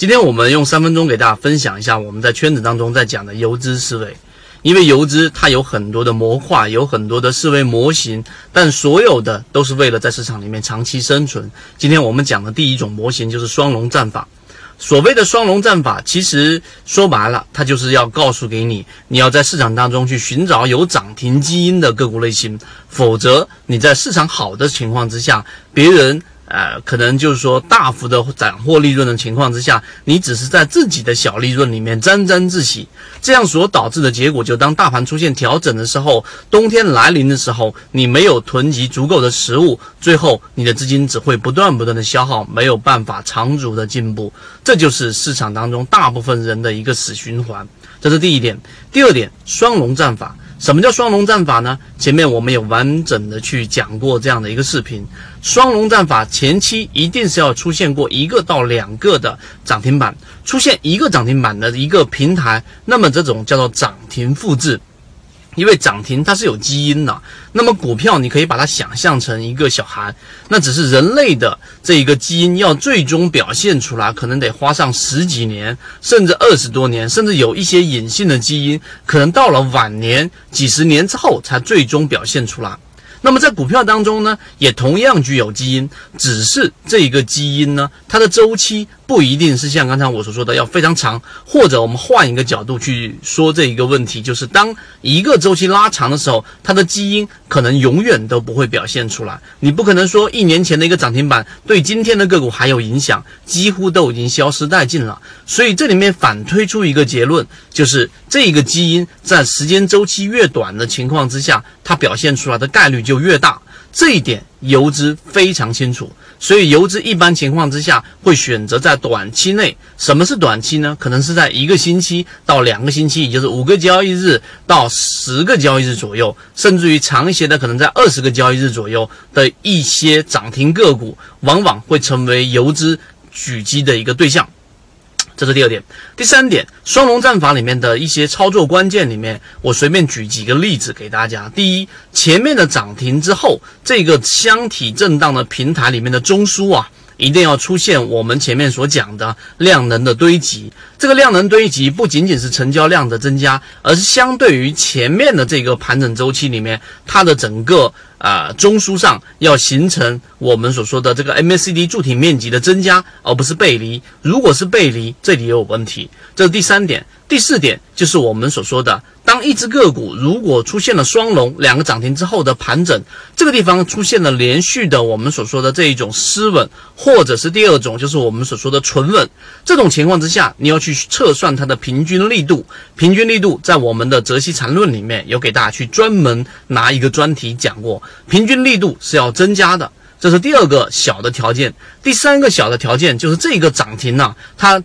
今天我们用三分钟给大家分享一下我们在圈子当中在讲的游资思维。因为游资它有很多的模块，有很多的思维模型，但所有的都是为了在市场里面长期生存。今天我们讲的第一种模型就是双龙战法。所谓的双龙战法，其实说白了，它就是要告诉给你，你要在市场当中去寻找有涨停基因的个股类型，否则你在市场好的情况之下，别人。呃，可能就是说大幅的斩获利润的情况之下，你只是在自己的小利润里面沾沾自喜，这样所导致的结果，就当大盘出现调整的时候，冬天来临的时候，你没有囤积足够的食物，最后你的资金只会不断不断的消耗，没有办法长足的进步，这就是市场当中大部分人的一个死循环。这是第一点，第二点，双龙战法。什么叫双龙战法呢？前面我们有完整的去讲过这样的一个视频。双龙战法前期一定是要出现过一个到两个的涨停板，出现一个涨停板的一个平台，那么这种叫做涨停复制。因为涨停它是有基因的，那么股票你可以把它想象成一个小孩，那只是人类的这一个基因要最终表现出来，可能得花上十几年，甚至二十多年，甚至有一些隐性的基因，可能到了晚年几十年之后才最终表现出来。那么在股票当中呢，也同样具有基因，只是这一个基因呢，它的周期不一定是像刚才我所说的要非常长，或者我们换一个角度去说这一个问题，就是当一个周期拉长的时候，它的基因可能永远都不会表现出来。你不可能说一年前的一个涨停板对今天的个股还有影响，几乎都已经消失殆尽了。所以这里面反推出一个结论，就是这个基因在时间周期越短的情况之下，它表现出来的概率就。越大，这一点游资非常清楚，所以游资一般情况之下会选择在短期内。什么是短期呢？可能是在一个星期到两个星期，也就是五个交易日到十个交易日左右，甚至于长一些的，可能在二十个交易日左右的一些涨停个股，往往会成为游资狙击的一个对象。这是第二点，第三点，双龙战法里面的一些操作关键里面，我随便举几个例子给大家。第一，前面的涨停之后，这个箱体震荡的平台里面的中枢啊。一定要出现我们前面所讲的量能的堆积，这个量能堆积不仅仅是成交量的增加，而是相对于前面的这个盘整周期里面，它的整个啊中枢上要形成我们所说的这个 MACD 柱体面积的增加，而不是背离。如果是背离，这里也有问题。这是第三点。第四点就是我们所说的，当一只个股如果出现了双龙两个涨停之后的盘整，这个地方出现了连续的我们所说的这一种失稳，或者是第二种就是我们所说的纯稳，这种情况之下，你要去测算它的平均力度。平均力度在我们的泽西禅论里面有给大家去专门拿一个专题讲过，平均力度是要增加的，这是第二个小的条件。第三个小的条件就是这个涨停呢，它。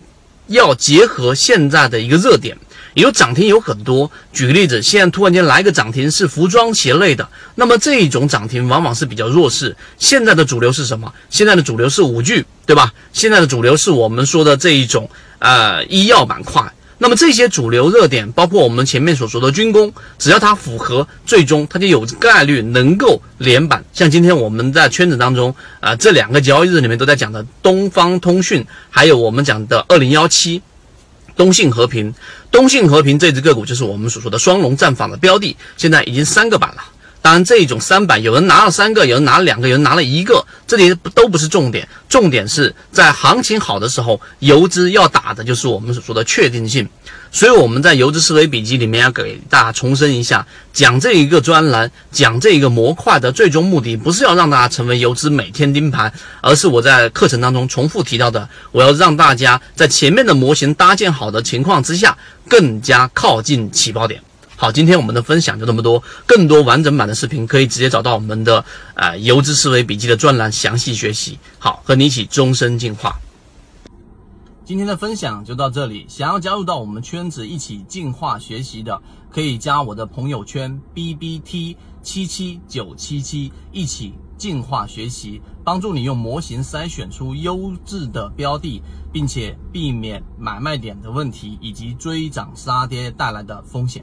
要结合现在的一个热点，有涨停有很多。举个例子，现在突然间来个涨停是服装鞋类的，那么这一种涨停往往是比较弱势。现在的主流是什么？现在的主流是五 G，对吧？现在的主流是我们说的这一种呃医药板块。那么这些主流热点，包括我们前面所说的军工，只要它符合，最终它就有概率能够连板。像今天我们在圈子当中啊，这两个交易日里面都在讲的东方通讯，还有我们讲的二零幺七，东信和平，东信和平这只个股就是我们所说的双龙战法的标的，现在已经三个板了。当然，这种三板有人拿了三个，有人拿了两个，有人拿了一个，这里都不是重点。重点是在行情好的时候，游资要打的就是我们所说的确定性。所以我们在游资思维笔记里面要给大家重申一下，讲这一个专栏，讲这一个模块的最终目的，不是要让大家成为游资每天盯盘，而是我在课程当中重复提到的，我要让大家在前面的模型搭建好的情况之下，更加靠近起爆点。好，今天我们的分享就这么多。更多完整版的视频可以直接找到我们的呃游资思维笔记的专栏详细学习。好，和你一起终身进化。今天的分享就到这里。想要加入到我们圈子一起进化学习的，可以加我的朋友圈 B B T 七七九七七，一起进化学习，帮助你用模型筛选出优质的标的，并且避免买卖点的问题以及追涨杀跌带来的风险。